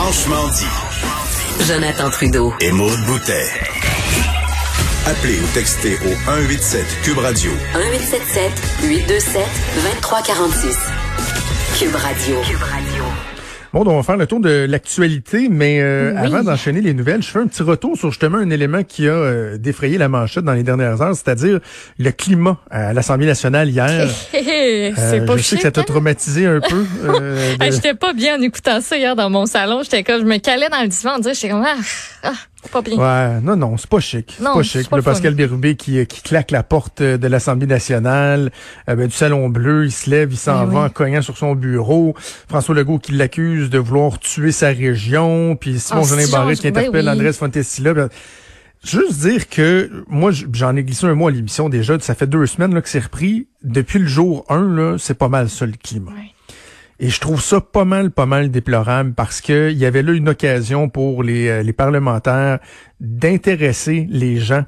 Franchement dit. Jonathan Trudeau. Et Maude Boutet. Appelez ou textez au 187 Cube Radio. 1877 827 2346. Cube Radio. Cube Radio. Bon, donc on va faire le tour de l'actualité, mais euh, Oui. avant d'enchaîner les nouvelles, je fais un petit retour sur justement un élément qui a euh, défrayé la manchette dans les dernières heures, c'est-à-dire le climat à l'Assemblée nationale hier. c'est Euh, pas je sais que ça t'a hein? traumatisé un peu. euh, de- Ah, J'étais pas bien en écoutant ça hier dans mon salon. J'étais comme, je me calais dans le divan, on dirait, j'étais comme, ah, ah, pas bien. Ouais, non, non, c'est pas chic. C'est Non, pas c'est chic. pas Le. Pascal Bérubé qui, euh, qui claque la porte euh, de l'Assemblée nationale, euh, ben, du Salon Bleu, il se lève, il s'en Ben va oui. en cognant sur son bureau. François Legault qui l'accuse de vouloir tuer sa région, puis Simon Ah, Jolin Barrette qui interpelle ben oui. Andrés Fontesilla. Ben, Juste dire que moi j'en ai glissé un mot à l'émission déjà, ça fait deux semaines là, que c'est repris. Depuis le jour 1, là, c'est pas mal ça le climat. Ouais. Et je trouve ça pas mal, pas mal déplorable parce que il y avait là une occasion pour les, euh, les parlementaires d'intéresser les gens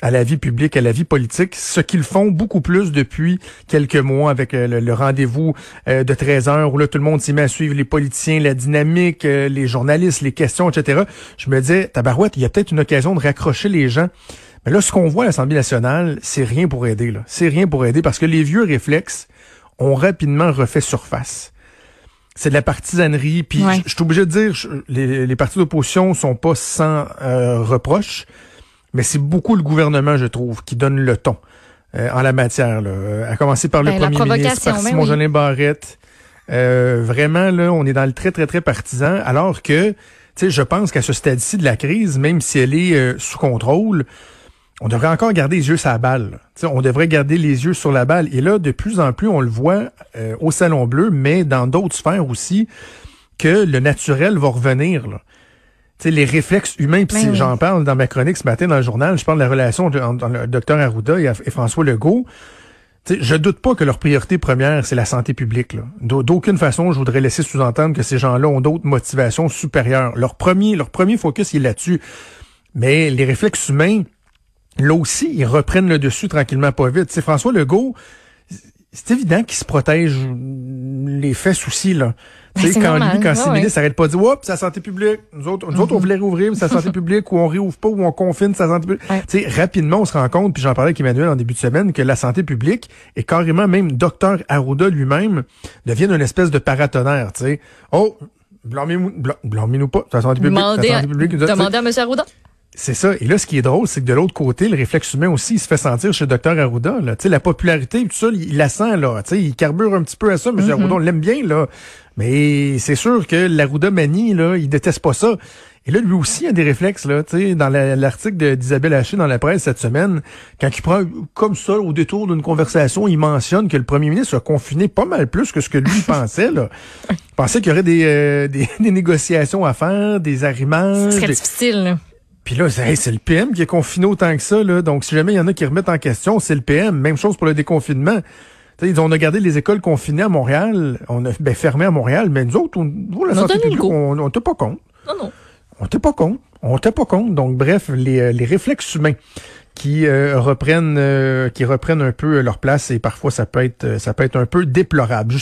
à la vie publique, à la vie politique, ce qu'ils font beaucoup plus depuis quelques mois avec euh, le, le rendez-vous euh, de 13 heures où là tout le monde s'y met à suivre les politiciens, la dynamique, les journalistes, les questions, etc. Je me disais, tabarouette, il y a peut-être une occasion de raccrocher les gens. Mais là, ce qu'on voit à l'Assemblée nationale, c'est rien pour aider. là. C'est rien pour aider parce que les vieux réflexes ont rapidement refait surface c'est de la partisanerie. Puis Ouais. je suis obligé de dire, je- les, les partis d'opposition sont pas sans euh, reproche, mais c'est beaucoup le gouvernement, je trouve, qui donne le ton euh, en la matière. Là. Euh, À commencer par le Ben, premier ministre, par ben Simon oui. Barrette. Euh, vraiment, là, on est dans le très, très, très partisan, alors que, tu sais, je pense qu'à ce stade-ci de la crise, même si elle est euh, sous contrôle, on devrait encore garder les yeux sur la balle. on devrait garder les yeux sur la balle. Et là, de plus en plus, on le voit euh, au Salon Bleu, mais dans d'autres sphères aussi, que le naturel va revenir. Là. Les réflexes humains, puis Ben oui. j'en parle dans ma chronique ce matin dans le journal, je parle de la relation entre le docteur Arruda et, et François Legault. Tu sais, je doute pas que leur priorité première, c'est la santé publique. D'aucune façon, je voudrais laisser sous-entendre que ces gens-là ont d'autres motivations supérieures. Leur premier, leur premier focus, il est là-dessus. Mais les réflexes humains, là aussi, ils reprennent le dessus tranquillement, pas vite. Sais, François Legault, c'est évident qu'il se protège les fesses aussi, là. Tu Ben, sais, c'est quand normal. lui, quand ses ouais. ministres s'arrêtent pas de dire, oups, c'est la santé publique. Nous autres, nous autres, on voulait rouvrir, mais c'est la santé publique, ou on réouvre pas, ou on confine sa santé publique. Ouais. Tu sais, rapidement, on se rend compte, puis j'en parlais avec Emmanuel en début de semaine, que la santé publique, et carrément même docteur Arruda lui-même, deviennent une espèce de paratonnerre, tu sais. Oh, blâmez-nous blâ- blâmez-nous pas, c'est la santé publique, Demandez à, santé publique. demandez à M. Arruda. C'est ça. Et là, ce qui est drôle, c'est que de l'autre côté, le réflexe humain aussi, il se fait sentir chez Dr Arruda. Là. Tu sais, la popularité, tout ça, il, la sent, là. Tu sais, il carbure un petit peu à ça. M. Arruda, on l'aime bien, là. Mais c'est sûr que l'Arruda manie, là, il déteste pas ça. Et là, lui aussi, il a des réflexes, là. Tu sais, dans la- l'article de- d'Isabelle Haché dans la presse cette semaine, quand il prend comme ça, au détour d'une conversation, il mentionne que le premier ministre a confiné pas mal plus que ce que lui pensait, là. Il pensait qu'il y aurait des, euh, des, des négociations à faire, des arrimages. C'est très des- difficile, là. Puis là, c'est hey, c'est le PM qui est confiné autant que ça. Là. Donc, si jamais il y en a qui remettent en question, c'est le PM. Même chose pour le déconfinement. Tu sais, ils ont- on a gardé les écoles confinées à Montréal. On a ben, fermé à Montréal. Mais nous autres, on, nous, la On santé publique, on on était pas compte. Non, non. On était pas compte. On était pas compte. Donc, bref, les, euh, les réflexes humains qui euh, reprennent euh, qui reprennent un peu leur place et parfois ça peut être euh, ça peut être un peu déplorable.